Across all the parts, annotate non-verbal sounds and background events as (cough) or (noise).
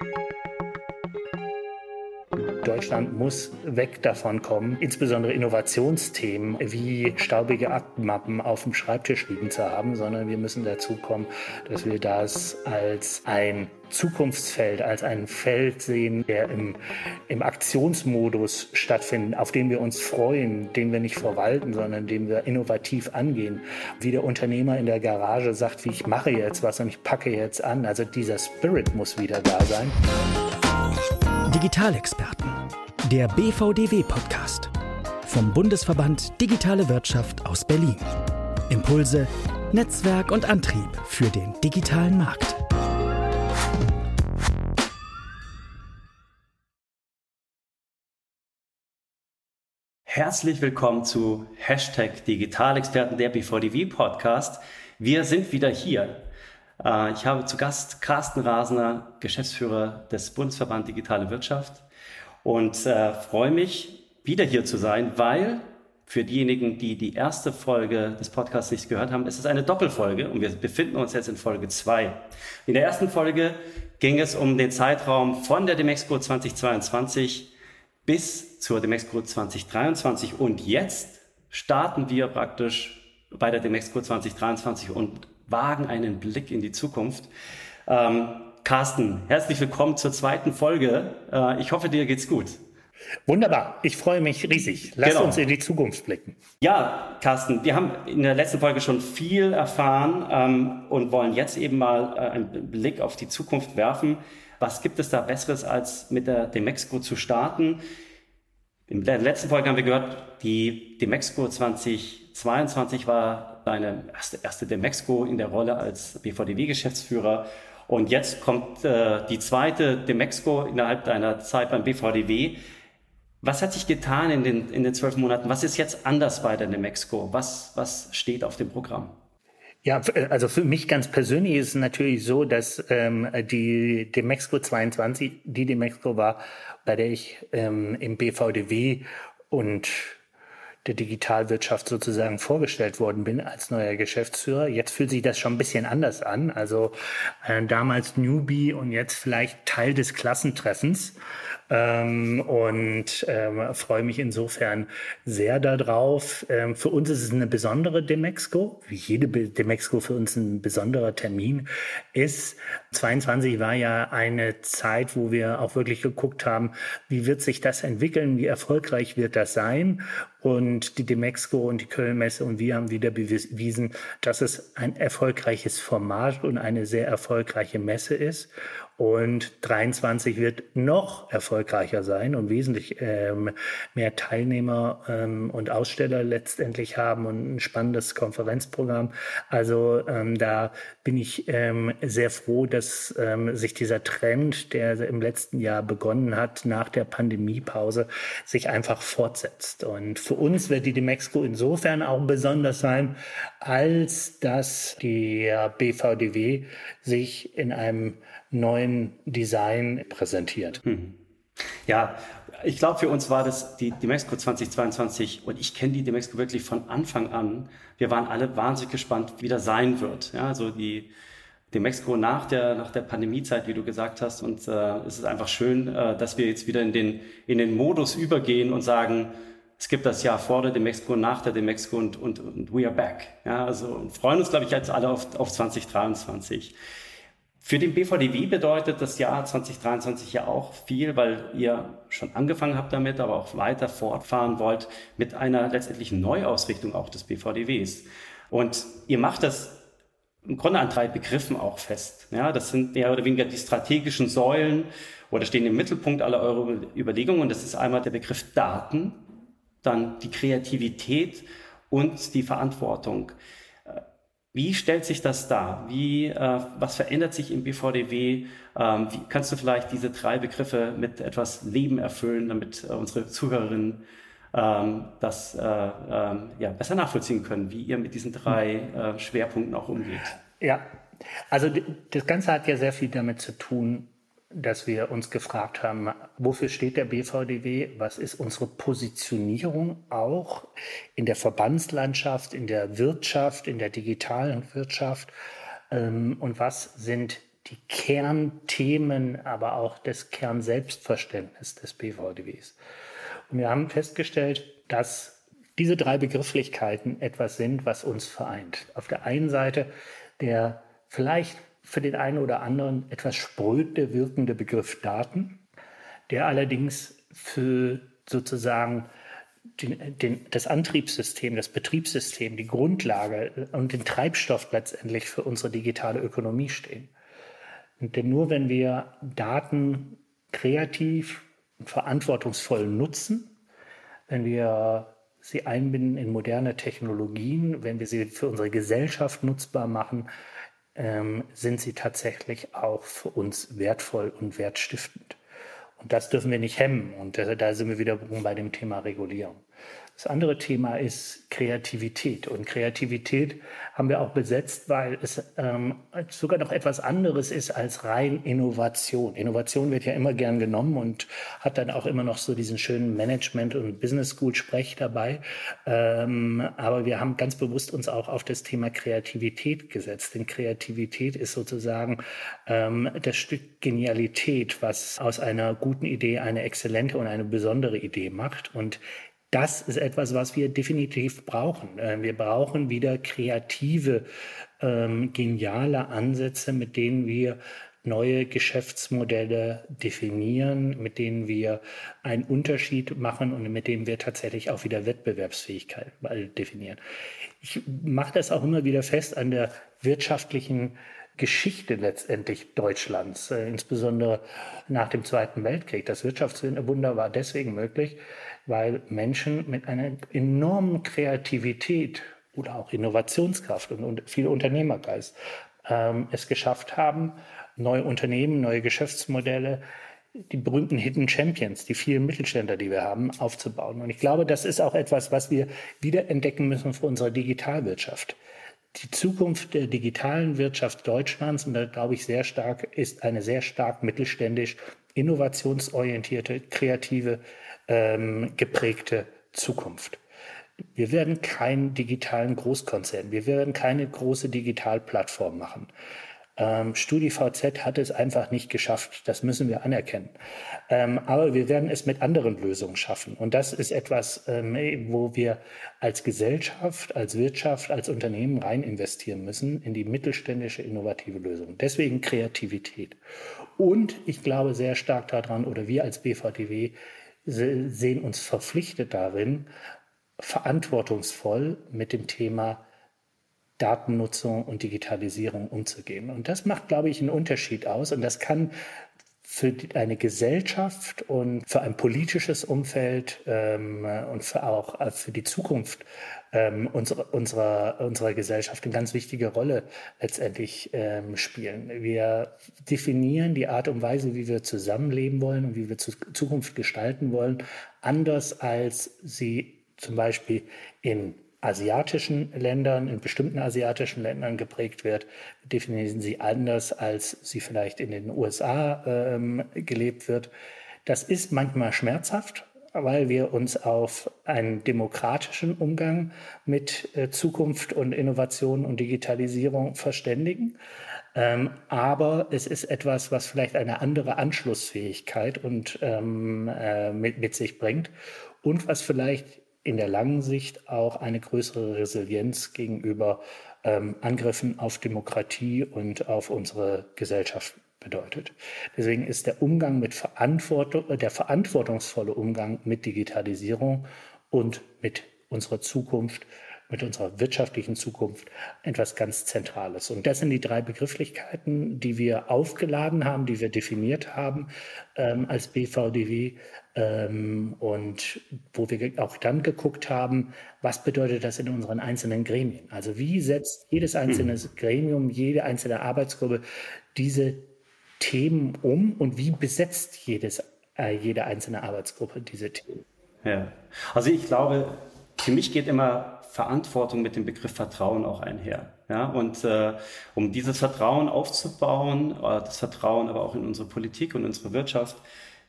Thank you. Deutschland muss weg davon kommen, insbesondere Innovationsthemen wie staubige Aktenmappen auf dem Schreibtisch liegen zu haben, sondern wir müssen dazu kommen, dass wir das als ein Zukunftsfeld, als ein Feld sehen, der im, im Aktionsmodus stattfindet, auf den wir uns freuen, den wir nicht verwalten, sondern den wir innovativ angehen. Wie der Unternehmer in der Garage sagt, wie ich mache jetzt was und ich packe jetzt an. Also dieser Spirit muss wieder da sein. Digitalexperten, der BVDW-Podcast vom Bundesverband Digitale Wirtschaft aus Berlin. Impulse, Netzwerk und Antrieb für den digitalen Markt. Herzlich willkommen zu Hashtag Digitalexperten der BVDW Podcast. Wir sind wieder hier. Äh, ich habe zu Gast Carsten Rasner, Geschäftsführer des Bundesverband Digitale Wirtschaft und äh, freue mich, wieder hier zu sein, weil für diejenigen, die die erste Folge des Podcasts nicht gehört haben, es ist eine Doppelfolge und wir befinden uns jetzt in Folge zwei. In der ersten Folge ging es um den Zeitraum von der Demexco 2022 bis zur Demexco 2023 und jetzt starten wir praktisch bei der Demexco 2023 und wagen einen Blick in die Zukunft. Ähm, Carsten, herzlich willkommen zur zweiten Folge. Äh, ich hoffe, dir geht's gut. Wunderbar, ich freue mich riesig. Lass genau. uns in die Zukunft blicken. Ja, Carsten, wir haben in der letzten Folge schon viel erfahren ähm, und wollen jetzt eben mal äh, einen Blick auf die Zukunft werfen. Was gibt es da Besseres, als mit der Demexco zu starten? In der letzten Folge haben wir gehört, die Demexco 2022 war deine erste, erste Demexco in der Rolle als BVDW-Geschäftsführer. Und jetzt kommt äh, die zweite Demexco innerhalb deiner Zeit beim BVDW. Was hat sich getan in den, in den zwölf Monaten? Was ist jetzt anders bei der Demexco? Was, was steht auf dem Programm? Ja, also für mich ganz persönlich ist es natürlich so, dass ähm, die Demexco 22 die Demexco war, bei der ich ähm, im BVDW und der Digitalwirtschaft sozusagen vorgestellt worden bin als neuer Geschäftsführer. Jetzt fühlt sich das schon ein bisschen anders an. Also äh, damals Newbie und jetzt vielleicht Teil des Klassentreffens. Ähm, und ähm, freue mich insofern sehr darauf. Ähm, für uns ist es eine besondere Demexco, wie jede Demexco für uns ein besonderer Termin ist. 22 war ja eine Zeit, wo wir auch wirklich geguckt haben, wie wird sich das entwickeln, wie erfolgreich wird das sein. Und die Demexco und die Kölnmesse und wir haben wieder bewiesen, dass es ein erfolgreiches Format und eine sehr erfolgreiche Messe ist. Und 23 wird noch erfolgreicher sein und wesentlich ähm, mehr Teilnehmer ähm, und Aussteller letztendlich haben und ein spannendes Konferenzprogramm. Also ähm, da bin ich ähm, sehr froh, dass ähm, sich dieser Trend, der im letzten Jahr begonnen hat, nach der Pandemiepause, sich einfach fortsetzt. Und für uns wird die Demexco insofern auch besonders sein, als dass die BVDW sich in einem neuen Design präsentiert. Hm. Ja, ich glaube, für uns war das die Demexco 2022 und ich kenne die Demexco wirklich von Anfang an. Wir waren alle wahnsinnig gespannt, wie das sein wird. Ja, also die Demexco nach der, nach der Pandemiezeit, wie du gesagt hast. Und äh, es ist einfach schön, äh, dass wir jetzt wieder in den, in den Modus übergehen und sagen, es gibt das Jahr vor der Demexco, nach der Demexco und, und, und we are back. Ja, also und freuen uns, glaube ich, jetzt alle auf, auf 2023. Für den BVDW bedeutet das Jahr 2023 ja auch viel, weil ihr schon angefangen habt damit, aber auch weiter fortfahren wollt mit einer letztendlichen Neuausrichtung auch des BVDWs. Und ihr macht das im Grunde an drei Begriffen auch fest. Ja, das sind mehr oder weniger die strategischen Säulen oder stehen im Mittelpunkt aller eurer Überlegungen. Und das ist einmal der Begriff Daten, dann die Kreativität und die Verantwortung. Wie stellt sich das dar? Wie, äh, was verändert sich im BVDW? Ähm, wie kannst du vielleicht diese drei Begriffe mit etwas Leben erfüllen, damit äh, unsere Zuhörerinnen ähm, das äh, ähm, ja, besser nachvollziehen können, wie ihr mit diesen drei äh, Schwerpunkten auch umgeht? Ja, also das Ganze hat ja sehr viel damit zu tun, dass wir uns gefragt haben, wofür steht der BVDW? Was ist unsere Positionierung auch in der Verbandslandschaft, in der Wirtschaft, in der digitalen Wirtschaft? Ähm, und was sind die Kernthemen, aber auch das Kernselbstverständnis des BVDWs. Und wir haben festgestellt, dass diese drei Begrifflichkeiten etwas sind, was uns vereint. Auf der einen Seite der vielleicht für den einen oder anderen etwas spröde wirkende Begriff Daten, der allerdings für sozusagen den, den, das Antriebssystem, das Betriebssystem, die Grundlage und den Treibstoff letztendlich für unsere digitale Ökonomie stehen. Denn nur wenn wir Daten kreativ und verantwortungsvoll nutzen, wenn wir sie einbinden in moderne Technologien, wenn wir sie für unsere Gesellschaft nutzbar machen, ähm, sind sie tatsächlich auch für uns wertvoll und wertstiftend. Und das dürfen wir nicht hemmen. Und da sind wir wiederum bei dem Thema Regulierung. Das andere Thema ist Kreativität. Und Kreativität haben wir auch besetzt, weil es ähm, sogar noch etwas anderes ist als rein Innovation. Innovation wird ja immer gern genommen und hat dann auch immer noch so diesen schönen Management- und Business School-Sprech dabei. Ähm, aber wir haben ganz bewusst uns auch auf das Thema Kreativität gesetzt. Denn Kreativität ist sozusagen ähm, das Stück Genialität, was aus einer guten Idee eine exzellente und eine besondere Idee macht. Und das ist etwas, was wir definitiv brauchen. Äh, wir brauchen wieder kreative, ähm, geniale Ansätze, mit denen wir neue Geschäftsmodelle definieren, mit denen wir einen Unterschied machen und mit denen wir tatsächlich auch wieder Wettbewerbsfähigkeit definieren. Ich mache das auch immer wieder fest an der wirtschaftlichen Geschichte letztendlich Deutschlands, äh, insbesondere nach dem Zweiten Weltkrieg. Das Wirtschaftswunder war deswegen möglich, weil Menschen mit einer enormen Kreativität oder auch Innovationskraft und, und viel Unternehmergeist ähm, es geschafft haben, neue Unternehmen, neue Geschäftsmodelle, die berühmten Hidden Champions, die vielen Mittelständler, die wir haben, aufzubauen. Und ich glaube, das ist auch etwas, was wir wieder entdecken müssen für unsere Digitalwirtschaft. Die Zukunft der digitalen Wirtschaft Deutschlands, und da glaube ich sehr stark, ist eine sehr stark mittelständisch, innovationsorientierte, kreative ähm, geprägte Zukunft. Wir werden keinen digitalen Großkonzern, wir werden keine große Digitalplattform machen. Ähm, StudiVZ hat es einfach nicht geschafft. Das müssen wir anerkennen. Ähm, aber wir werden es mit anderen Lösungen schaffen. Und das ist etwas, ähm, wo wir als Gesellschaft, als Wirtschaft, als Unternehmen rein investieren müssen in die mittelständische innovative Lösung. Deswegen Kreativität. Und ich glaube sehr stark daran, oder wir als BVTW sehen uns verpflichtet darin, verantwortungsvoll mit dem Thema Datennutzung und Digitalisierung umzugehen. Und das macht, glaube ich, einen Unterschied aus. Und das kann für eine Gesellschaft und für ein politisches Umfeld ähm, und für auch äh, für die Zukunft ähm, unserer, unserer, unserer Gesellschaft eine ganz wichtige Rolle letztendlich ähm, spielen. Wir definieren die Art und Weise, wie wir zusammenleben wollen und wie wir zu, Zukunft gestalten wollen, anders als sie zum Beispiel in asiatischen Ländern, in bestimmten asiatischen Ländern geprägt wird, definieren sie anders, als sie vielleicht in den USA ähm, gelebt wird. Das ist manchmal schmerzhaft, weil wir uns auf einen demokratischen Umgang mit äh, Zukunft und Innovation und Digitalisierung verständigen. Ähm, aber es ist etwas, was vielleicht eine andere Anschlussfähigkeit und ähm, äh, mit, sich bringt und was vielleicht in der langen Sicht auch eine größere Resilienz gegenüber ähm, Angriffen auf Demokratie und auf unsere Gesellschaft bedeutet. Deswegen ist der Umgang mit Verantwortung, der verantwortungsvolle Umgang mit Digitalisierung und mit unserer Zukunft mit unserer wirtschaftlichen Zukunft etwas ganz Zentrales. Und das sind die drei Begrifflichkeiten, die wir aufgeladen haben, die wir definiert haben ähm, als BVDW ähm, und wo wir auch dann geguckt haben, was bedeutet das in unseren einzelnen Gremien? Also wie setzt jedes einzelne mhm. Gremium, jede einzelne Arbeitsgruppe diese Themen um und wie besetzt jedes, äh, jede einzelne Arbeitsgruppe diese Themen? Ja, also ich glaube, für mich geht immer Verantwortung mit dem Begriff Vertrauen auch einher. Ja, und äh, um dieses Vertrauen aufzubauen, äh, das Vertrauen aber auch in unsere Politik und unsere Wirtschaft,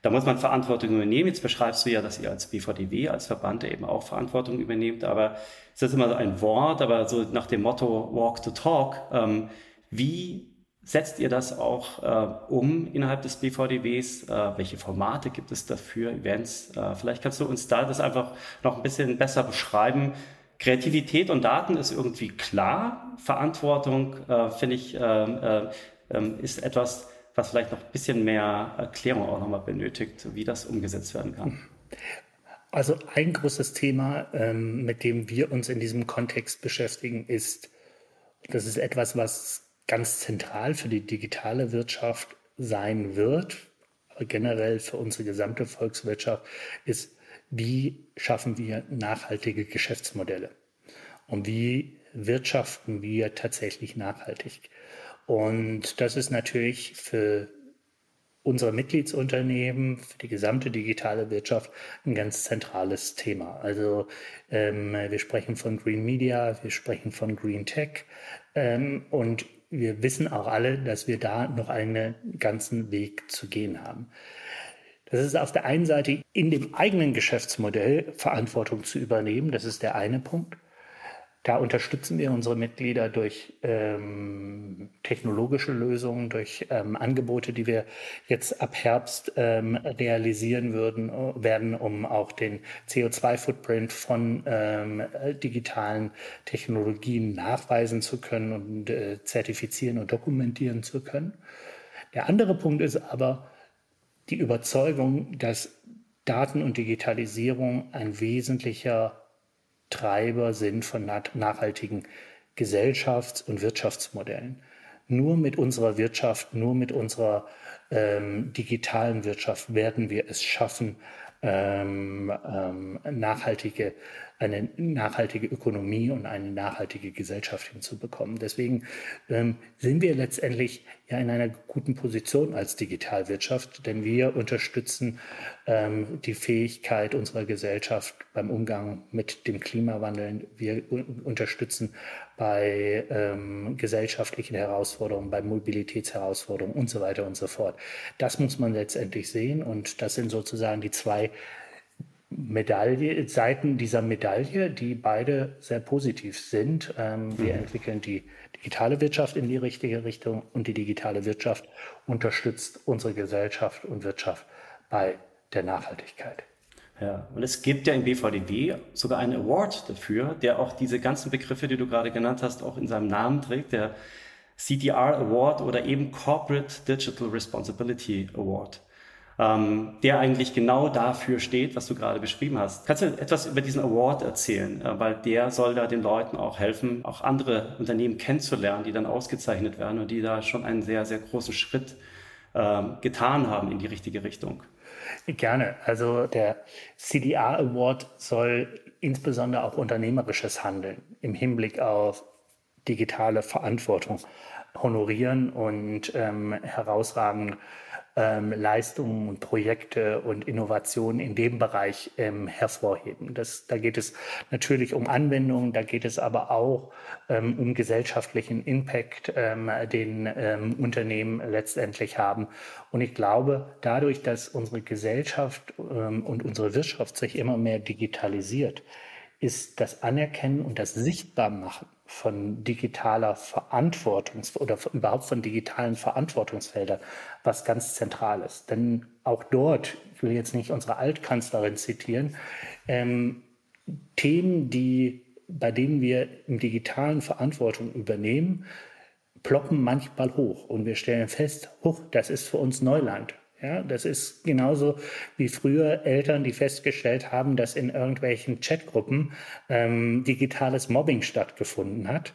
da muss man Verantwortung übernehmen. Jetzt beschreibst du ja, dass ihr als BVDW, als Verband eben auch Verantwortung übernehmt, aber es ist immer so ein Wort, aber so nach dem Motto Walk to Talk, ähm, wie setzt ihr das auch äh, um innerhalb des BVDWs? Äh, welche Formate gibt es dafür, Events? Äh, vielleicht kannst du uns da das einfach noch ein bisschen besser beschreiben. Kreativität und Daten ist irgendwie klar. Verantwortung, äh, finde ich, ähm, äh, ähm, ist etwas, was vielleicht noch ein bisschen mehr Erklärung auch nochmal benötigt, wie das umgesetzt werden kann. Also ein großes Thema, ähm, mit dem wir uns in diesem Kontext beschäftigen, ist, das ist etwas, was ganz zentral für die digitale Wirtschaft sein wird, generell für unsere gesamte Volkswirtschaft, ist, wie schaffen wir nachhaltige Geschäftsmodelle und wie wirtschaften wir tatsächlich nachhaltig. Und das ist natürlich für unsere Mitgliedsunternehmen, für die gesamte digitale Wirtschaft ein ganz zentrales Thema. Also ähm, wir sprechen von Green Media, wir sprechen von Green Tech ähm, und wir wissen auch alle, dass wir da noch einen ganzen Weg zu gehen haben. Das ist auf der einen Seite in dem eigenen Geschäftsmodell Verantwortung zu übernehmen, das ist der eine Punkt. Da unterstützen wir unsere Mitglieder durch ähm, technologische Lösungen, durch ähm, Angebote, die wir jetzt ab Herbst ähm, realisieren würden, werden, um auch den CO2-Footprint von ähm, digitalen Technologien nachweisen zu können und äh, zertifizieren und dokumentieren zu können. Der andere Punkt ist aber die Überzeugung, dass Daten und Digitalisierung ein wesentlicher Treiber sind von nachhaltigen Gesellschafts- und Wirtschaftsmodellen. Nur mit unserer Wirtschaft, nur mit unserer ähm, digitalen Wirtschaft werden wir es schaffen, ähm, ähm, nachhaltige eine nachhaltige Ökonomie und eine nachhaltige Gesellschaft hinzubekommen. Deswegen ähm, sind wir letztendlich ja in einer guten Position als Digitalwirtschaft, denn wir unterstützen ähm, die Fähigkeit unserer Gesellschaft beim Umgang mit dem Klimawandel. Wir unterstützen bei ähm, gesellschaftlichen Herausforderungen, bei Mobilitätsherausforderungen und so weiter und so fort. Das muss man letztendlich sehen und das sind sozusagen die zwei Medaille, Seiten dieser Medaille, die beide sehr positiv sind. Ähm, wir mhm. entwickeln die digitale Wirtschaft in die richtige Richtung und die digitale Wirtschaft unterstützt unsere Gesellschaft und Wirtschaft bei der Nachhaltigkeit. Ja, und es gibt ja im BVDW sogar einen Award dafür, der auch diese ganzen Begriffe, die du gerade genannt hast, auch in seinem Namen trägt, der CDR Award oder eben Corporate Digital Responsibility Award ähm, der eigentlich genau dafür steht, was du gerade beschrieben hast. Kannst du etwas über diesen Award erzählen? Äh, weil der soll da den Leuten auch helfen, auch andere Unternehmen kennenzulernen, die dann ausgezeichnet werden und die da schon einen sehr, sehr großen Schritt äh, getan haben in die richtige Richtung. Gerne. Also der CDR Award soll insbesondere auch unternehmerisches Handeln im Hinblick auf digitale Verantwortung honorieren und ähm, herausragend ähm, Leistungen und Projekte und Innovationen in dem Bereich ähm, hervorheben. Das, da geht es natürlich um Anwendungen, da geht es aber auch ähm, um gesellschaftlichen Impact, ähm, den ähm, Unternehmen letztendlich haben. Und ich glaube, dadurch, dass unsere Gesellschaft ähm, und unsere Wirtschaft sich immer mehr digitalisiert, ist das Anerkennen und das Sichtbarmachen von digitaler Verantwortung oder überhaupt von digitalen Verantwortungsfeldern was ganz Zentrales. Denn auch dort, ich will jetzt nicht unsere Altkanzlerin zitieren, ähm, Themen, die, bei denen wir im digitalen Verantwortung übernehmen, ploppen manchmal hoch und wir stellen fest, hoch, das ist für uns Neuland. Ja, das ist genauso wie früher Eltern, die festgestellt haben, dass in irgendwelchen Chatgruppen ähm, digitales Mobbing stattgefunden hat.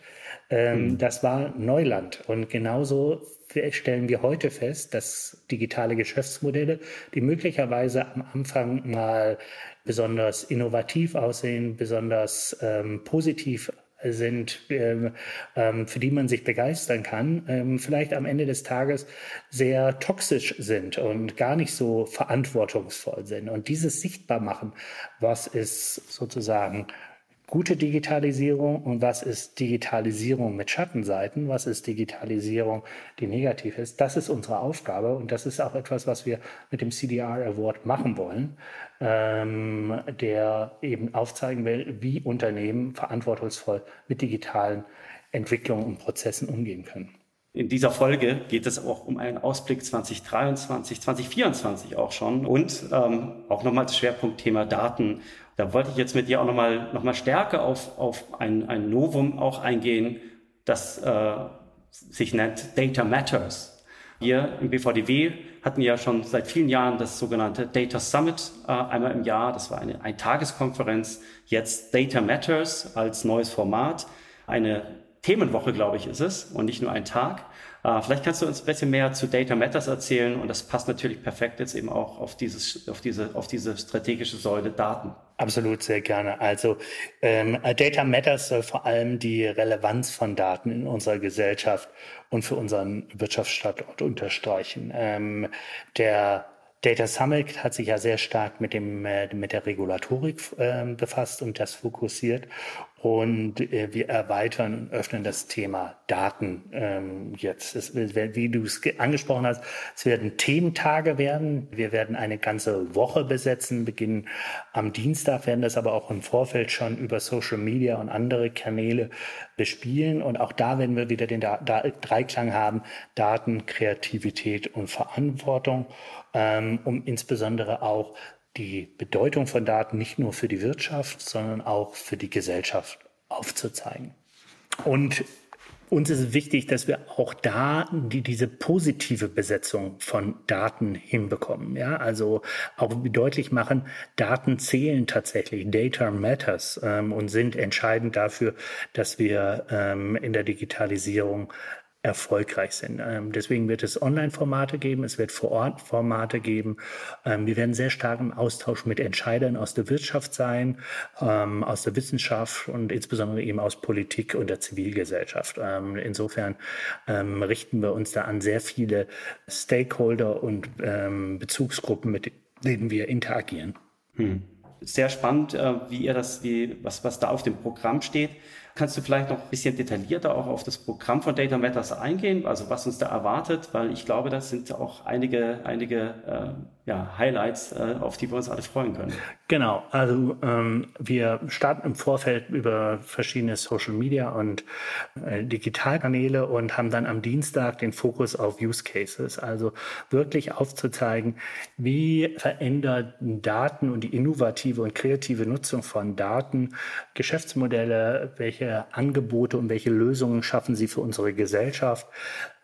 Ähm, mhm. Das war Neuland. Und genauso stellen wir heute fest, dass digitale Geschäftsmodelle, die möglicherweise am Anfang mal besonders innovativ aussehen, besonders ähm, positiv sind, ähm, ähm, für die man sich begeistern kann, ähm, vielleicht am Ende des Tages sehr toxisch sind und gar nicht so verantwortungsvoll sind. Und dieses sichtbar machen, was ist sozusagen gute Digitalisierung und was ist Digitalisierung mit Schattenseiten, was ist Digitalisierung, die negativ ist. Das ist unsere Aufgabe und das ist auch etwas, was wir mit dem CDR Award machen wollen, ähm, der eben aufzeigen will, wie Unternehmen verantwortungsvoll mit digitalen Entwicklungen und Prozessen umgehen können. In dieser Folge geht es auch um einen Ausblick 2023, 2024 auch schon und ähm, auch nochmal das Schwerpunktthema Daten. Da wollte ich jetzt mit dir auch nochmal noch mal stärker auf, auf ein, ein Novum auch eingehen, das äh, sich nennt Data Matters. Wir im BVDW hatten ja schon seit vielen Jahren das sogenannte Data Summit äh, einmal im Jahr. Das war eine, eine Tageskonferenz. Jetzt Data Matters als neues Format. Eine Themenwoche, glaube ich, ist es und nicht nur ein Tag. Äh, vielleicht kannst du uns ein bisschen mehr zu Data Matters erzählen und das passt natürlich perfekt jetzt eben auch auf, dieses, auf, diese, auf diese strategische Säule Daten. Absolut, sehr gerne. Also ähm, Data Matters soll vor allem die Relevanz von Daten in unserer Gesellschaft und für unseren Wirtschaftsstandort unterstreichen. Ähm, der Data Summit hat sich ja sehr stark mit dem äh, mit der Regulatorik äh, befasst und das fokussiert und äh, wir erweitern und öffnen das Thema Daten ähm, jetzt. Es, wie du es angesprochen hast, es werden Thementage werden. Wir werden eine ganze Woche besetzen, beginnen am Dienstag, werden das aber auch im Vorfeld schon über Social Media und andere Kanäle bespielen. Und auch da werden wir wieder den da da Dreiklang haben, Daten, Kreativität und Verantwortung ähm, um insbesondere auch die Bedeutung von Daten nicht nur für die Wirtschaft, sondern auch für die Gesellschaft aufzuzeigen. Und uns ist wichtig, dass wir auch da die, diese positive Besetzung von Daten hinbekommen. Ja, also auch deutlich machen, Daten zählen tatsächlich. Data matters ähm, und sind entscheidend dafür, dass wir ähm, in der Digitalisierung erfolgreich sind. Ähm, deswegen wird es Online-Formate geben, es wird Vor-Ort-Formate geben. Ähm, wir werden sehr stark im Austausch mit Entscheidern aus der Wirtschaft sein, ähm, aus der Wissenschaft und insbesondere eben aus Politik und der Zivilgesellschaft. Insofern richten wir uns da an sehr viele Stakeholder und Bezugsgruppen, mit denen wir interagieren. Hm. Sehr spannend, äh, wie ihr das, wie, was, was da auf dem Programm steht. Kannst du vielleicht noch ein bisschen detaillierter auch auf das Programm von Data Matters eingehen, also was uns da erwartet, weil ich glaube, das sind auch einige, einige äh, ja, Highlights, äh, auf die wir uns alle freuen können. Genau, also ähm, wir starten im Vorfeld über verschiedene Social Media und äh, Digitalkanäle und haben dann am Dienstag den Fokus auf Use Cases, also wirklich aufzuzeigen, wie verändert Daten und die innovative und kreative Nutzung von Daten Geschäftsmodelle, welche Angebote und welche Lösungen schaffen sie für unsere Gesellschaft,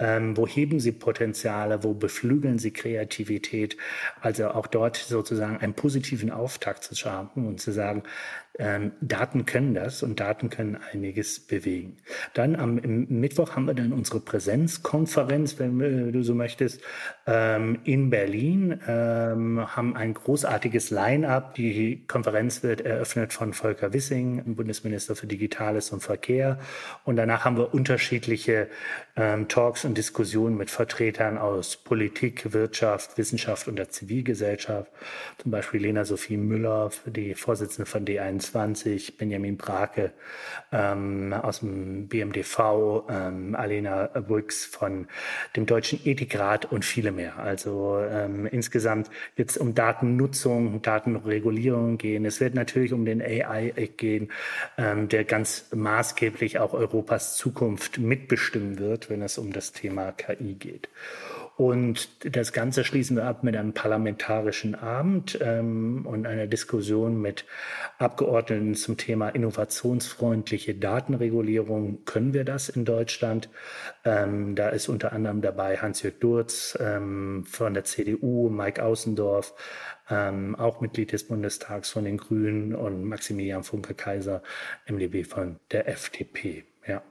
ähm, wo heben sie Potenziale, wo beflügeln sie Kreativität, also auch dort sozusagen einen positiven Auftakt zu schaffen und zu sagen, ähm, Daten können das und Daten können einiges bewegen. Dann am Mittwoch haben wir dann unsere Präsenzkonferenz, wenn äh, du so möchtest, in Berlin, ähm, haben ein großartiges Line-up. Die Konferenz wird eröffnet von Volker Wissing, Bundesminister für Digitales und Verkehr. Und danach haben wir unterschiedliche ähm, Talks und Diskussionen mit Vertretern aus Politik, Wirtschaft, Wissenschaft und der Zivilgesellschaft. Zum Beispiel Lena Sophie Müller, die Vorsitzende von D21 21, Benjamin Brake ähm, aus dem BMDV, ähm, Alena Brüx von dem Deutschen Ethikrat und viele mehr. Also ähm, insgesamt wird es um Datennutzung, Datenregulierung gehen. Es wird natürlich um den AI gehen, ähm, der ganz maßgeblich auch Europas Zukunft mitbestimmen wird, wenn es um das Thema KI geht. Und das Ganze schließen wir ab mit einem parlamentarischen Abend ähm, und einer Diskussion mit Abgeordneten zum Thema innovationsfreundliche Datenregulierung. Können wir das in Deutschland? Ähm, da ist unter anderem dabei Hans-Jörg Durz ähm, von der CDU, Mike Außendorf, ähm, auch Mitglied des Bundestags von den Grünen und Maximilian Funke-Kaiser, MdB von der FDP. Ja.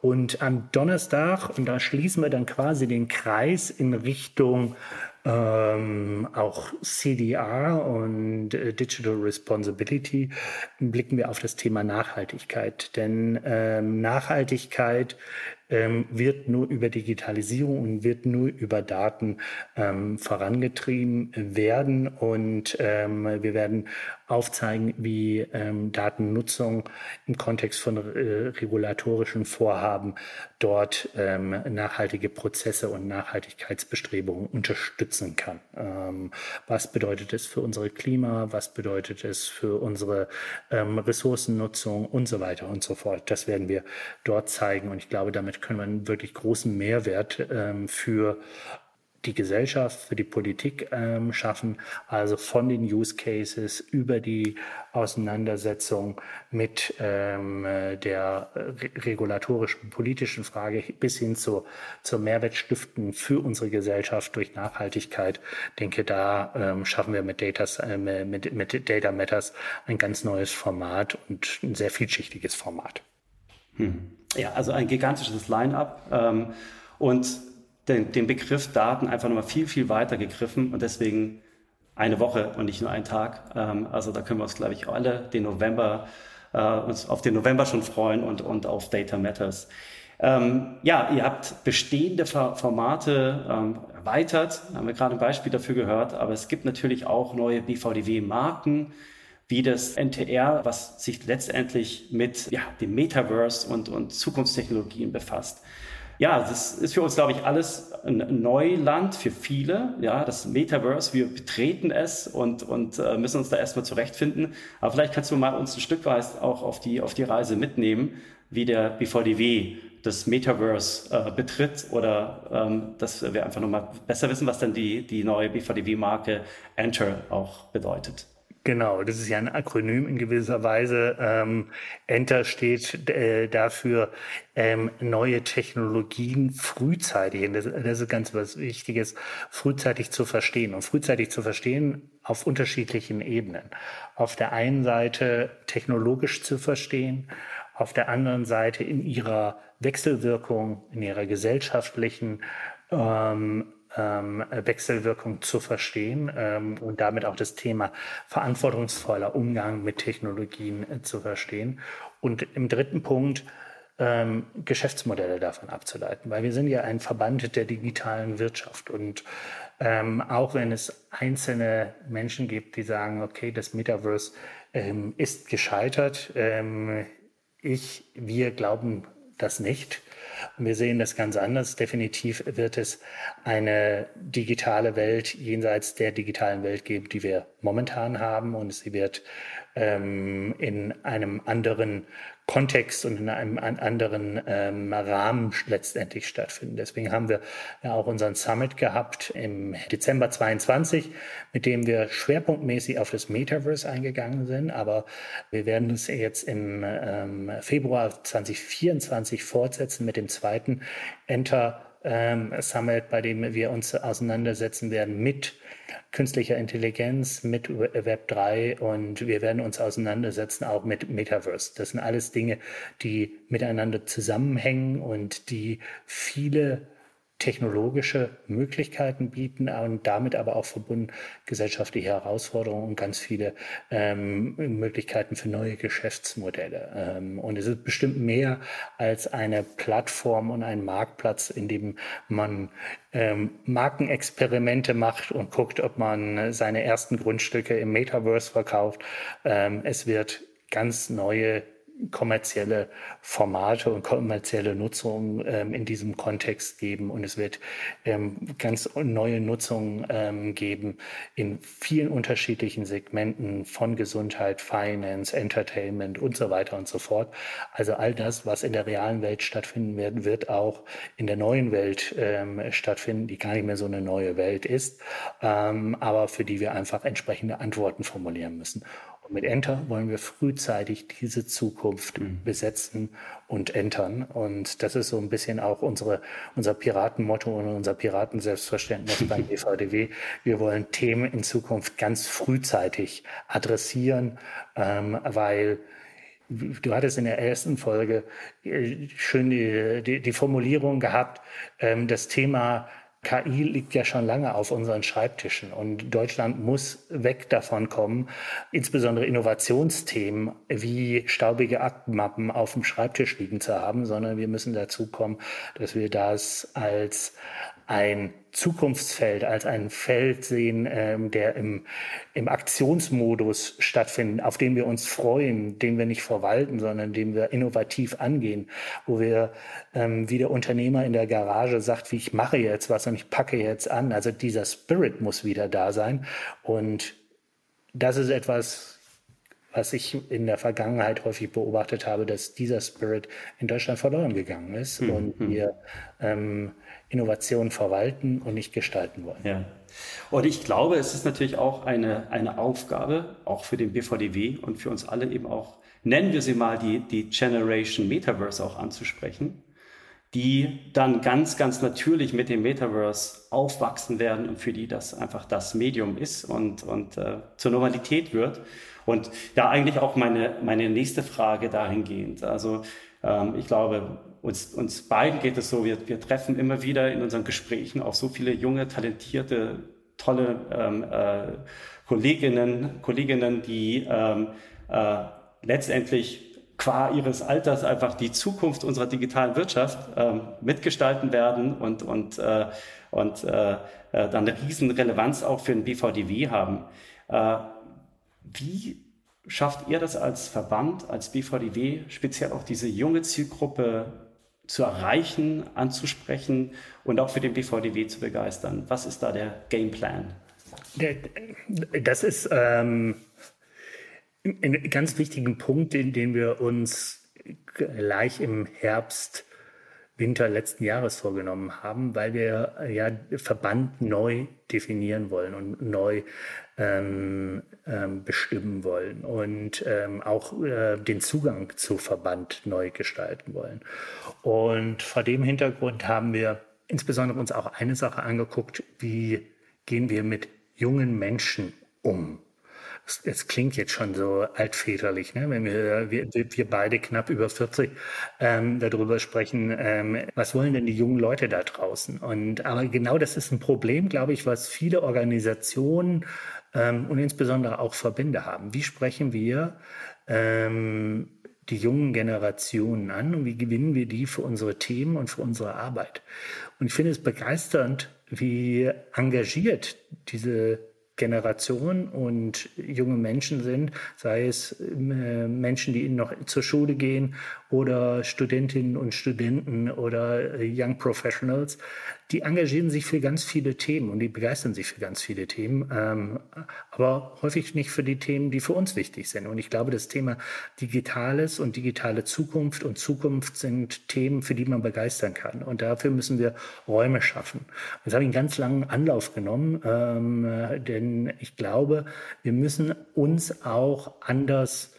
Und am Donnerstag, und da schließen wir dann quasi den Kreis in Richtung ähm, auch CDR und äh, Digital Responsibility, blicken wir auf das Thema Nachhaltigkeit. Denn ähm, Nachhaltigkeit ähm, wird nur über Digitalisierung und wird nur über Daten ähm, vorangetrieben werden. Und ähm, wir werden aufzeigen, wie ähm, Datennutzung im Kontext von äh, regulatorischen Vorhaben dort ähm, nachhaltige Prozesse und Nachhaltigkeitsbestrebungen unterstützen kann. Ähm, was bedeutet es für unsere Klima? Was bedeutet es für unsere ähm, Ressourcennutzung und so weiter und so fort? Das werden wir dort zeigen. Und ich glaube, damit können wir einen wirklich großen Mehrwert ähm, für die Gesellschaft, für die Politik ähm, schaffen, also von den Use Cases über die Auseinandersetzung mit ähm, der re regulatorischen politischen Frage bis hin zur, zur Mehrwertstiften für unsere Gesellschaft durch Nachhaltigkeit. Denke, da ähm, schaffen wir mit, Datas, äh, mit, mit Data Matters ein ganz neues Format und ein sehr vielschichtiges Format. Hm. Ja, also ein gigantisches Line-up. Ähm, und den, den Begriff Daten einfach nochmal viel, viel weiter gegriffen und deswegen eine Woche und nicht nur ein Tag. Ähm, also da können wir uns, glaube ich, alle den November, äh, uns auf den November schon freuen und, und auf Data Matters. Ähm, ja, ihr habt bestehende Formate ähm, erweitert, haben wir gerade ein Beispiel dafür gehört, aber es gibt natürlich auch neue BVDW-Marken, wie das NTR, was sich letztendlich mit ja, dem Metaverse und, und Zukunftstechnologien befasst ja, das ist für uns, glaube ich, alles ein Neuland für viele. Ja, das Metaverse, wir betreten es und, und äh, müssen uns da erstmal zurechtfinden. Aber vielleicht kannst du mal uns ein Stück weit auch auf die, auf die Reise mitnehmen, wie der BVDW das Metaverse äh, betritt oder ähm, dass wir einfach nochmal besser wissen, was dann die, die neue BVDW-Marke Enter auch bedeutet. Genau, das ist ja ein Akronym in gewisser Weise. Ähm, Enter steht äh, dafür, ähm, neue Technologien frühzeitig, das, das ist ganz was Wichtiges, frühzeitig zu verstehen. Und frühzeitig zu verstehen auf unterschiedlichen Ebenen. Auf der einen Seite technologisch zu verstehen, auf der anderen Seite in ihrer Wechselwirkung, in ihrer gesellschaftlichen ähm, ähm, Wechselwirkung zu verstehen ähm, und damit auch das Thema verantwortungsvoller Umgang mit Technologien äh, zu verstehen. Und im dritten Punkt ähm, Geschäftsmodelle davon abzuleiten, weil wir sind ja ein Verband der digitalen Wirtschaft und ähm, auch wenn es einzelne Menschen gibt, die sagen, okay, das Metaverse ähm, ist gescheitert, ähm, ich, wir glauben das nicht. Wir sehen das ganz anders. Definitiv wird es eine digitale Welt jenseits der digitalen Welt geben, die wir momentan haben. Und sie wird ähm, in einem anderen Kontext und in einem anderen ähm, Rahmen letztendlich stattfinden. Deswegen haben wir ja auch unseren Summit gehabt im Dezember 22, mit dem wir schwerpunktmäßig auf das Metaverse eingegangen sind. Aber wir werden es jetzt im ähm, Februar 2024 fortsetzen mit dem zweiten Enter ähm, Summit, bei dem wir uns auseinandersetzen werden mit künstlicher Intelligenz, mit Web 3 und wir werden uns auseinandersetzen auch mit Metaverse. Das sind alles Dinge, die miteinander zusammenhängen und die viele technologische Möglichkeiten bieten und damit aber auch verbunden gesellschaftliche Herausforderungen und ganz viele ähm, Möglichkeiten für neue Geschäftsmodelle. Ähm, und es ist bestimmt mehr als eine Plattform und ein Marktplatz, in dem man ähm, Markenexperimente macht und guckt, ob man seine ersten Grundstücke im Metaverse verkauft. Ähm, es wird ganz neue kommerzielle Formate und kommerzielle Nutzung ähm, in diesem Kontext geben und es wird ähm, ganz neue Nutzungen ähm, geben in vielen unterschiedlichen Segmenten von Gesundheit, Finance, Entertainment und so weiter und so fort. Also all das, was in der realen Welt stattfinden wird, wird auch in der neuen Welt ähm, stattfinden, die gar nicht mehr so eine neue Welt ist, ähm, aber für die wir einfach entsprechende Antworten formulieren müssen. Mit Enter wollen wir frühzeitig diese Zukunft mhm. besetzen und entern. Und das ist so ein bisschen auch unsere, unser Piratenmotto und unser Piratenselbstverständnis beim (laughs) BVDW. Wir wollen Themen in Zukunft ganz frühzeitig adressieren, ähm, weil Du hattest in der ersten Folge äh, schön die, die, die Formulierung gehabt, ähm, das Thema KI liegt ja schon lange auf unseren Schreibtischen und Deutschland muss weg davon kommen, insbesondere Innovationsthemen wie staubige Aktenmappen auf dem Schreibtisch liegen zu haben, sondern wir müssen dazu kommen, dass wir das als ein Zukunftsfeld, als ein Feld sehen, ähm, der im, im Aktionsmodus stattfindet, auf den wir uns freuen, den wir nicht verwalten, sondern den wir innovativ angehen, wo wir ähm, wie der Unternehmer in der Garage sagt, wie ich mache jetzt was und ich packe jetzt an. Also dieser Spirit muss wieder da sein. Und das ist etwas, was ich in der Vergangenheit häufig beobachtet habe, dass dieser Spirit in Deutschland verloren gegangen ist mhm. und hm. wir ähm, Innovation verwalten und nicht gestalten wollen. Ja. Und ich glaube, es ist natürlich auch eine, eine Aufgabe, auch für den BVDW und für uns alle eben auch, nennen wir sie mal die, die Generation Metaverse auch anzusprechen, die dann ganz, ganz natürlich mit dem Metaverse aufwachsen werden und für die das einfach das Medium ist und, und äh, zur Normalität wird. Und da eigentlich auch meine, meine nächste Frage dahingehend. Also ähm, ich glaube, uns, uns beiden geht es so, wir, wir treffen immer wieder in unseren Gesprächen auch so viele junge, talentierte, tolle ähm, äh, Kolleginnen, Kolleginnen, die ähm, äh, letztendlich qua ihres Alters einfach die Zukunft unserer digitalen Wirtschaft ähm, mitgestalten werden und, und, äh, und äh, äh dann eine riesen Relevanz auch für den BVDW haben. Äh, wie schafft ihr das als Verband, als BVDW, speziell auch diese junge Zielgruppe zu erreichen, anzusprechen und auch für den BVDW zu begeistern? Was ist da der Gameplan? Das ist ähm, ein ganz wichtigen Punkt, den, den wir uns gleich im Herbst Winter letzten Jahres vorgenommen haben, weil wir ja Verband neu definieren wollen und neu ähm, ähm, bestimmen wollen und ähm, auch äh, den Zugang zu Verband neu gestalten wollen. Und vor dem Hintergrund haben wir insbesondere uns auch eine Sache angeguckt, wie gehen wir mit jungen Menschen um? Es klingt jetzt schon so altväterlich, ne? wenn wir, wir, wir beide knapp über 40 ähm, darüber sprechen, ähm, was wollen denn die jungen Leute da draußen? Und aber genau das ist ein Problem, glaube ich, was viele Organisationen ähm, und insbesondere auch Verbände haben. Wie sprechen wir ähm, die jungen Generationen an und wie gewinnen wir die für unsere Themen und für unsere Arbeit? Und ich finde es begeisternd, wie engagiert diese Generation und junge Menschen sind, sei es äh, Menschen, die noch zur Schule gehen oder Studentinnen und Studenten oder äh, Young Professionals, die engagieren sich für ganz viele Themen und die begeistern sich für ganz viele Themen, ähm, aber häufig nicht für die Themen, die für uns wichtig sind. Und ich glaube, das Thema Digitales und digitale Zukunft und Zukunft sind Themen, für die man begeistern kann. Und dafür müssen wir Räume schaffen. Das habe ich einen ganz langen Anlauf genommen, ähm, denn ich glaube, wir müssen uns auch anders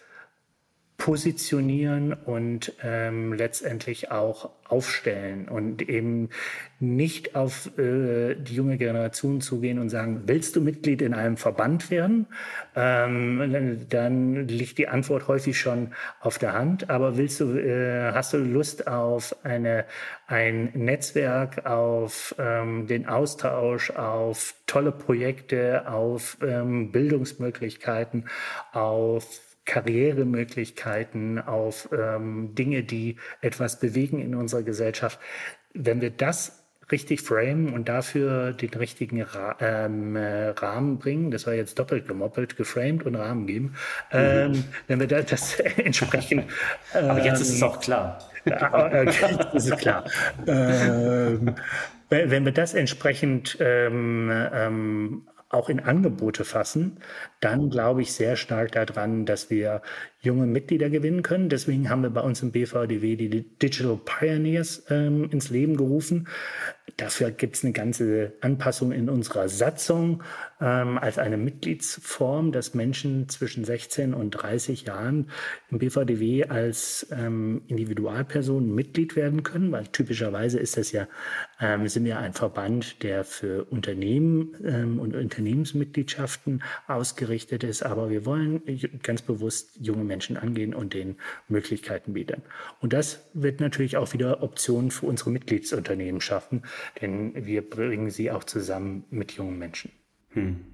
positionieren und ähm, letztendlich auch aufstellen und eben nicht auf äh, die junge Generation zugehen und sagen, willst du Mitglied in einem Verband werden? Ähm, dann liegt die Antwort häufig schon auf der Hand. Aber willst du, äh, hast du Lust auf eine, ein Netzwerk, auf ähm, den Austausch, auf tolle Projekte, auf ähm, Bildungsmöglichkeiten, auf Karrieremöglichkeiten, auf ähm, Dinge, die etwas bewegen in unserer Gesellschaft. Wenn wir das richtig framen und dafür den richtigen Ra ähm, äh, Rahmen bringen, das war jetzt doppelt gemoppelt, geframed und Rahmen geben, ähm, mhm. wenn wir da, das (laughs) entsprechend... Aber jetzt ist es ähm, auch klar. Äh, (laughs) das ist klar. ähm, wenn wir das entsprechend ähm, ähm, auch in Angebote fassen, dann glaube ich sehr stark daran, dass wir junge Mitglieder gewinnen können. Deswegen haben wir bei uns im BVDW die Digital Pioneers ähm, ins Leben gerufen. Dafür gibt es eine ganze Anpassung in unserer Satzung ähm, als eine Mitgliedsform, dass Menschen zwischen 16 und 30 Jahren im BVDW als ähm, Individualpersonen Mitglied werden können, weil typischerweise ist das ja, ähm, sind ja ein Verband, der für Unternehmen ähm, und Unternehmensmitgliedschaften ausgerichtet ist. Aber wir wollen ganz bewusst junge Menschen angehen und denen Möglichkeiten bieten. Und das wird natürlich auch wieder Optionen für unsere Mitgliedsunternehmen schaffen, denn wir bringen sie auch zusammen mit jungen Menschen. Hm.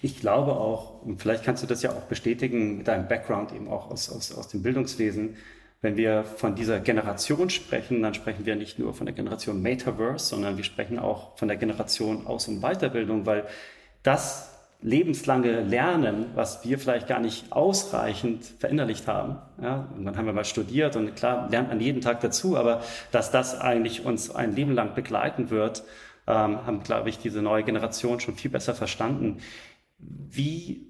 Ich glaube auch, und vielleicht kannst du das ja auch bestätigen mit deinem Background eben auch aus, aus, aus dem Bildungswesen, wenn wir von dieser Generation sprechen, dann sprechen wir nicht nur von der Generation Metaverse, sondern wir sprechen auch von der Generation Aus- und Weiterbildung, weil das lebenslange Lernen, was wir vielleicht gar nicht ausreichend verinnerlicht haben. Ja, und dann haben wir mal studiert und klar lernt man jeden Tag dazu, aber dass das eigentlich uns ein Leben lang begleiten wird, ähm, haben, glaube ich, diese neue Generation schon viel besser verstanden. Wie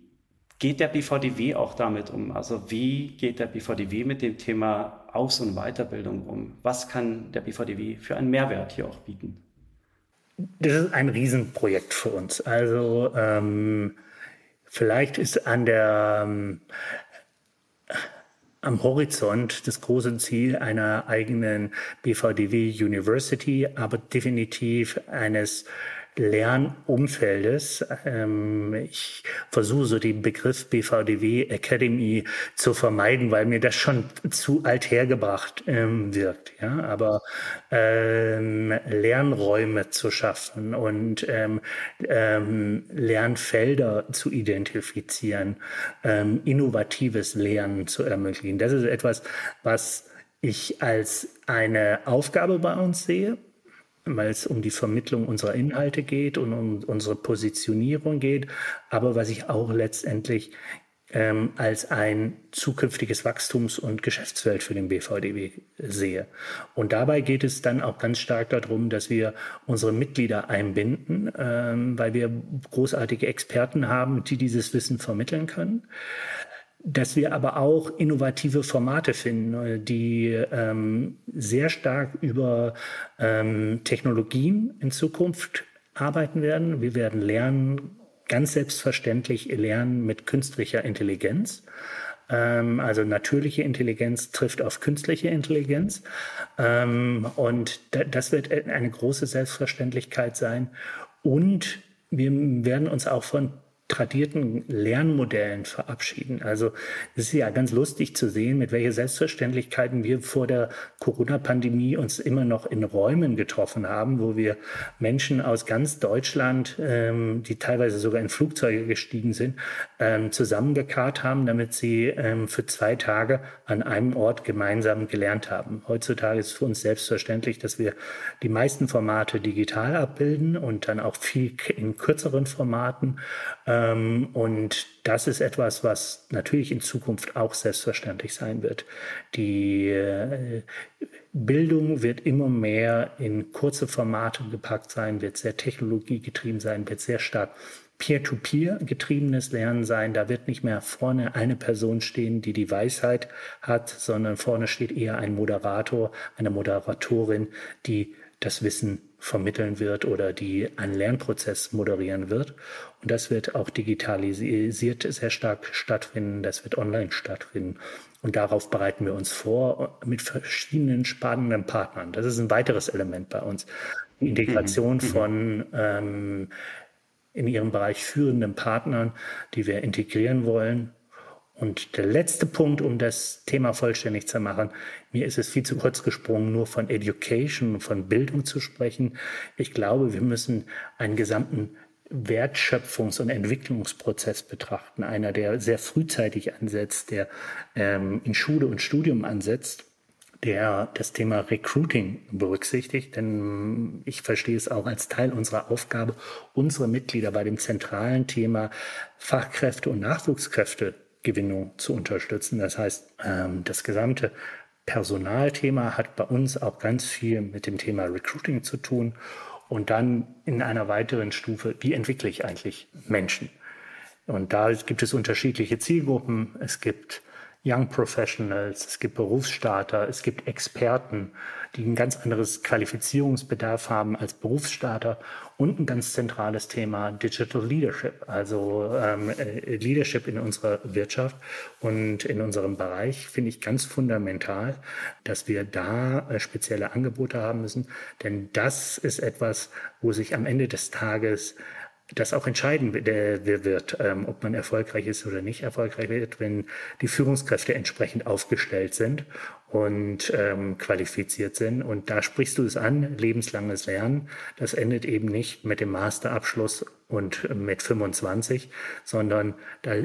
geht der BVDW auch damit um? Also wie geht der BVDW mit dem Thema Aus- und Weiterbildung um? Was kann der BVDW für einen Mehrwert hier auch bieten? Das ist ein Riesenprojekt für uns. Also ähm, vielleicht ist an der ähm, am Horizont das große Ziel einer eigenen BVDW University, aber definitiv eines Lernumfeldes. Ähm, ich versuche so den Begriff BVDW Academy zu vermeiden, weil mir das schon zu alt hergebracht ähm, wirkt. Ja, aber ähm, Lernräume zu schaffen und ähm, ähm, Lernfelder zu identifizieren, ähm, innovatives Lernen zu ermöglichen. Das ist etwas, was ich als eine Aufgabe bei uns sehe weil es um die Vermittlung unserer Inhalte geht und um unsere Positionierung geht, aber was ich auch letztendlich ähm, als ein zukünftiges Wachstums- und Geschäftsfeld für den BVDW sehe. Und dabei geht es dann auch ganz stark darum, dass wir unsere Mitglieder einbinden, ähm, weil wir großartige Experten haben, die dieses Wissen vermitteln können dass wir aber auch innovative Formate finden, äh, die ähm, sehr stark über ähm, Technologien in Zukunft arbeiten werden. Wir werden lernen, ganz selbstverständlich lernen mit künstlicher Intelligenz. Ähm, also natürliche Intelligenz trifft auf künstliche Intelligenz. Ähm, und da, das wird eine große Selbstverständlichkeit sein. Und wir werden uns auch von tradierten Lernmodellen verabschieden. Also es ist ja ganz lustig zu sehen, mit welcher Selbstverständlichkeiten wir vor der Corona-Pandemie uns immer noch in Räumen getroffen haben, wo wir Menschen aus ganz Deutschland, ähm, die teilweise sogar in Flugzeuge gestiegen sind, ähm, zusammengekarrt haben, damit sie ähm, für zwei Tage an einem Ort gemeinsam gelernt haben. Heutzutage ist für uns selbstverständlich, dass wir die meisten Formate digital abbilden und dann auch viel in kürzeren Formaten. Ähm, und das ist etwas, was natürlich in Zukunft auch selbstverständlich sein wird. Die äh, Bildung wird immer mehr in kurze Formate gepackt sein, wird sehr technologiegetrieben sein, wird sehr stark Peer-to-Peer getriebenes Lernen sein. Da wird nicht mehr vorne eine Person stehen, die die Weisheit hat, sondern vorne steht eher ein Moderator, eine Moderatorin, die das Wissen vermitteln wird oder die einen Lernprozess moderieren wird. Und das wird auch digitalisiert sehr stark stattfinden. Das wird online stattfinden. Und darauf bereiten wir uns vor mit verschiedenen spannenden Partnern. Das ist ein weiteres Element bei uns. Die Integration mhm. von ähm, in ihrem Bereich führenden Partnern, die wir integrieren wollen und der letzte Punkt, um das Thema vollständig zu machen, mir ist es viel zu kurz gesprungen, nur von Education, von Bildung zu sprechen. Ich glaube, wir müssen einen gesamten Wertschöpfungs- und Entwicklungsprozess betrachten. Einer, der sehr frühzeitig ansetzt, der ähm, in Schule und Studium ansetzt, der das Thema Recruiting berücksichtigt, denn ich verstehe es auch als Teil unserer Aufgabe, unsere Mitglieder bei dem zentralen Thema Fachkräfte und Nachwuchskräfte Gewinnung zu unterstützen. Das heißt, ähm, das gesamte Personalthema hat bei uns auch ganz viel mit dem Thema Recruiting zu tun. Und dann in einer weiteren Stufe, wie entwickle ich eigentlich Menschen? Und da gibt es unterschiedliche Zielgruppen. Es gibt Young Professionals, es gibt Berufsstarter, es gibt Experten, die ein ganz anderes Qualifizierungsbedarf haben als Berufsstarter und ein ganz zentrales Thema Digital Leadership, also ähm, äh, Leadership in unserer Wirtschaft und in unserem Bereich finde ich ganz fundamental, dass wir da äh, spezielle Angebote haben müssen, denn das ist etwas, wo sich am Ende des Tages das auch entscheiden wird, ähm, ob man erfolgreich ist oder nicht erfolgreich wird, wenn die Führungskräfte entsprechend aufgestellt sind und ähm, qualifiziert sind. Und da sprichst du es an, lebenslanges Lernen. Das endet eben nicht mit dem Masterabschluss und mit 25, sondern da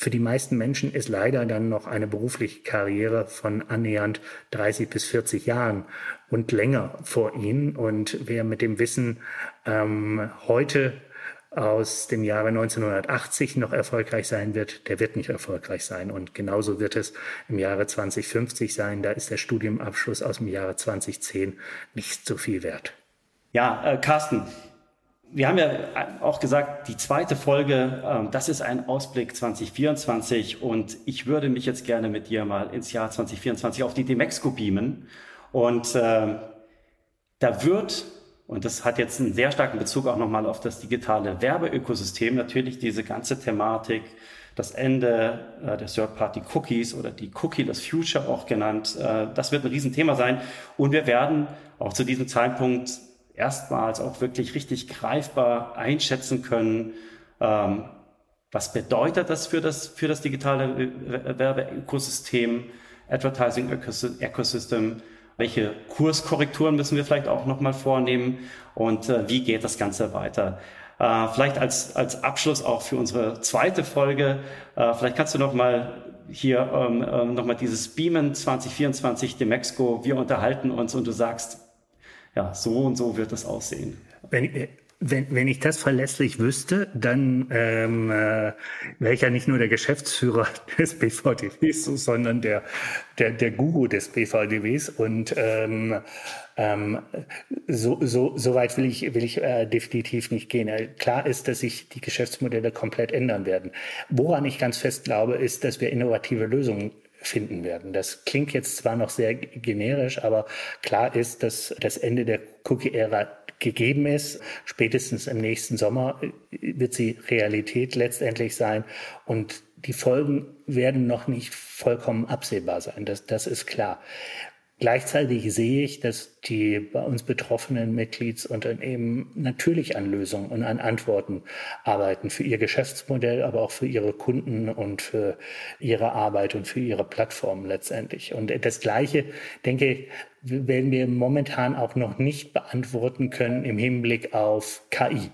für die meisten Menschen ist leider dann noch eine berufliche Karriere von annähernd 30 bis 40 Jahren und länger vor ihnen. Und wer mit dem Wissen ähm, heute aus dem Jahre 1980 noch erfolgreich sein wird, der wird nicht erfolgreich sein. Und genauso wird es im Jahre 2050 sein. Da ist der Studiumabschluss aus dem Jahre 2010 nicht so viel wert. Ja, äh, Carsten, wir haben ja auch gesagt, die zweite Folge, ähm, das ist ein Ausblick 2024 und ich würde mich jetzt gerne mit dir mal ins Jahr 2024 auf die Demexco beamen und äh, da wird, und das hat jetzt einen sehr starken Bezug auch nochmal auf das digitale Werbeökosystem, natürlich diese ganze Thematik, das Ende äh, der Third-Party-Cookies oder die Cookie-less Future auch genannt, äh, das wird ein Riesenthema sein. Und wir werden auch zu diesem Zeitpunkt erstmals auch wirklich richtig greifbar einschätzen können, ähm, was bedeutet das für das, für das digitale Werbeökosystem, Advertising Ecosystem, welche Kurskorrekturen müssen wir vielleicht auch nochmal vornehmen und äh, wie geht das Ganze weiter. Äh, vielleicht als, als Abschluss auch für unsere zweite Folge, äh, vielleicht kannst du nochmal hier ähm, ähm, nochmal dieses Beamen 2024 Demexco, wir unterhalten uns und du sagst, ja, so und so wird es aussehen. Wenn, äh, wenn, wenn ich das verlässlich wüsste, dann ähm, äh, wäre ich ja nicht nur der Geschäftsführer (laughs) des BVDWs, sondern der, der, der Guru des BVDWs. Und ähm, ähm, so, so, so weit will ich, will ich äh, definitiv nicht gehen. Äh, klar ist, dass sich die Geschäftsmodelle komplett ändern werden. Woran ich ganz fest glaube, ist, dass wir innovative Lösungen finden werden. Das klingt jetzt zwar noch sehr generisch, aber klar ist, dass das Ende der Cookie-Ära gegeben ist. Spätestens im nächsten Sommer äh, wird sie Realität letztendlich sein und die Folgen werden noch nicht vollkommen absehbar sein. Das, das ist klar. Gleichzeitig sehe ich, dass die bei uns betroffenen Mitgliedsunternehmen natürlich an Lösungen und an Antworten arbeiten für ihr Geschäftsmodell, aber auch für ihre Kunden und für ihre Arbeit und für ihre Plattformen letztendlich. Und das Gleiche, denke ich, werden wir momentan auch noch nicht beantworten können im Hinblick auf KI.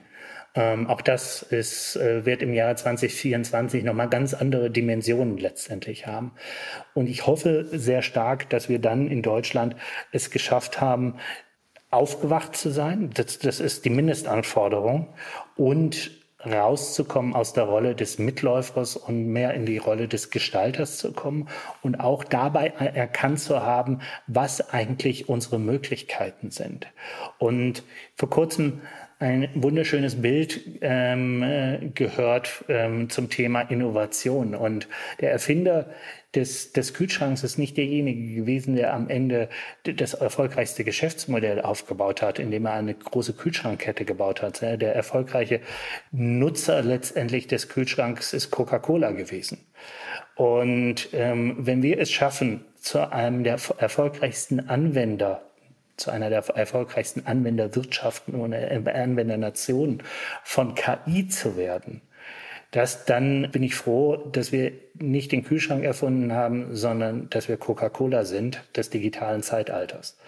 Ähm, auch das ist, äh, wird im Jahre 2024 nochmal ganz andere Dimensionen letztendlich haben. Und ich hoffe sehr stark, dass wir dann in Deutschland es geschafft haben, aufgewacht zu sein. Das, das ist die Mindestanforderung. Und rauszukommen aus der Rolle des Mitläufers und mehr in die Rolle des Gestalters zu kommen und auch dabei erkannt zu haben, was eigentlich unsere Möglichkeiten sind. Und vor kurzem ein wunderschönes Bild ähm, äh, gehört ähm, zum Thema Innovation. Und der Erfinder des, des Kühlschranks ist nicht derjenige gewesen, der am Ende das erfolgreichste Geschäftsmodell aufgebaut hat, indem er eine große Kühlschrankkette gebaut hat. Der erfolgreiche Nutzer letztendlich des Kühlschranks ist Coca-Cola gewesen. Und ähm, wenn wir es schaffen, zu einem der erfolgreichsten Anwender zu einer der erfolgreichsten Anwenderwirtschaften und Anwendernationen von KI zu werden, das, dann bin ich froh, dass wir nicht den Kühlschrank erfunden haben, sondern dass wir Coca-Cola sind des digitalen Zeitalters.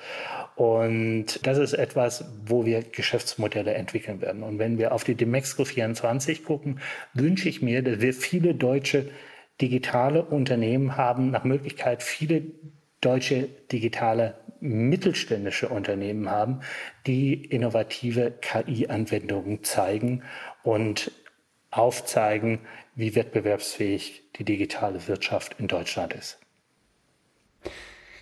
Und das ist etwas, wo wir Geschäftsmodelle entwickeln werden. Und wenn wir auf die Demexco 24 gucken, wünsche ich mir, dass wir viele deutsche digitale Unternehmen haben, nach Möglichkeit viele deutsche digitale mittelständische Unternehmen haben, die innovative KI-Anwendungen zeigen und aufzeigen, wie wettbewerbsfähig die digitale Wirtschaft in Deutschland ist.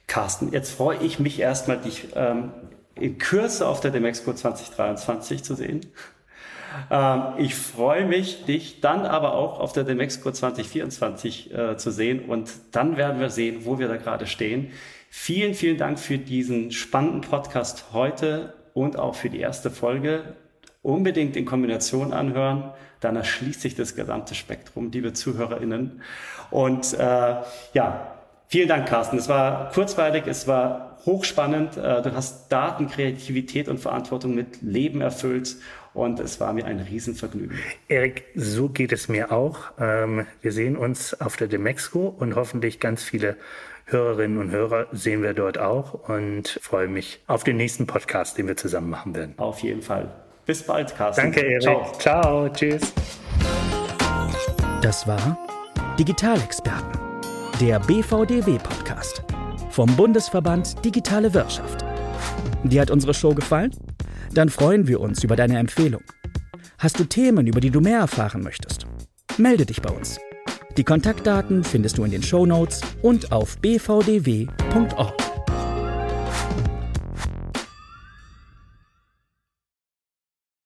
Carsten, jetzt freue ich mich erstmal, dich ähm, in Kürze auf der Demexco 2023 zu sehen. Ähm, ich freue mich, dich dann aber auch auf der Demexco 2024 äh, zu sehen und dann werden wir sehen, wo wir da gerade stehen. Vielen, vielen Dank für diesen spannenden Podcast heute und auch für die erste Folge. Unbedingt in Kombination anhören, dann erschließt sich das gesamte Spektrum, liebe ZuhörerInnen. Und äh, ja, vielen Dank, Carsten. Es war kurzweilig, es war hochspannend. Äh, du hast Daten, Kreativität und Verantwortung mit Leben erfüllt und es war mir ein Riesenvergnügen. Erik, so geht es mir auch. Ähm, wir sehen uns auf der Demexco und hoffentlich ganz viele Hörerinnen und Hörer sehen wir dort auch und freue mich auf den nächsten Podcast, den wir zusammen machen werden. Auf jeden Fall. Bis bald, Carsten. Danke, Erik. Ciao. Ciao. Tschüss. Das war Digitalexperten, der BVDW-Podcast vom Bundesverband Digitale Wirtschaft. Dir hat unsere Show gefallen? Dann freuen wir uns über deine Empfehlung. Hast du Themen, über die du mehr erfahren möchtest? Melde dich bei uns. Die Kontaktdaten findest du in den Show Notes und auf bvdw.org.